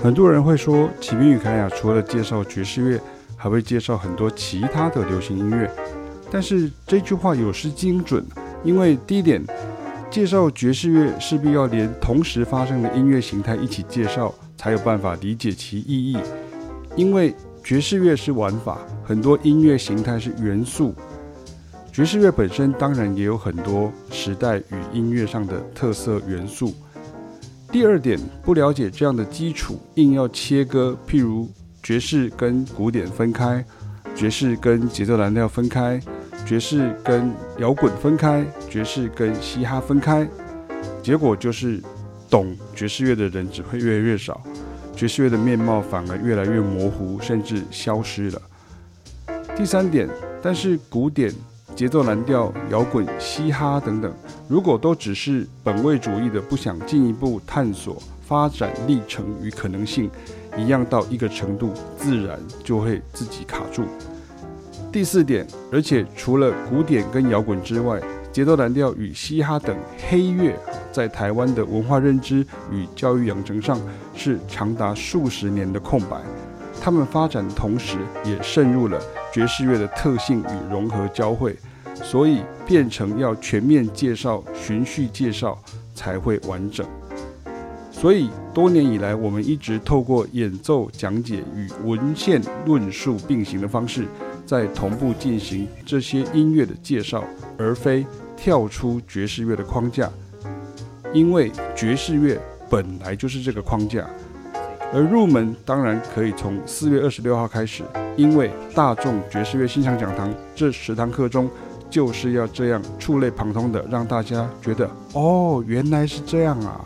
很多人会说，启明与凯雅除了介绍爵士乐，还会介绍很多其他的流行音乐。但是这句话有失精准，因为第一点，介绍爵士乐势必要连同时发生的音乐形态一起介绍，才有办法理解其意义。因为爵士乐是玩法，很多音乐形态是元素。爵士乐本身当然也有很多时代与音乐上的特色元素。第二点，不了解这样的基础，硬要切割，譬如爵士跟古典分开，爵士跟节奏蓝调分开，爵士跟摇滚分开，爵士跟嘻哈分开，结果就是懂爵士乐的人只会越来越少，爵士乐的面貌反而越来越模糊，甚至消失了。第三点，但是古典。节奏蓝调、摇滚、嘻哈等等，如果都只是本位主义的，不想进一步探索发展历程与可能性，一样到一个程度，自然就会自己卡住。第四点，而且除了古典跟摇滚之外，节奏蓝调与嘻哈等黑乐，在台湾的文化认知与教育养成上，是长达数十年的空白。他们发展的同时，也渗入了爵士乐的特性与融合交汇。所以变成要全面介绍、循序介绍才会完整。所以多年以来，我们一直透过演奏讲解与文献论述并行的方式，在同步进行这些音乐的介绍，而非跳出爵士乐的框架。因为爵士乐本来就是这个框架，而入门当然可以从四月二十六号开始，因为大众爵士乐欣赏讲堂这十堂课中。就是要这样触类旁通的，让大家觉得哦，原来是这样啊。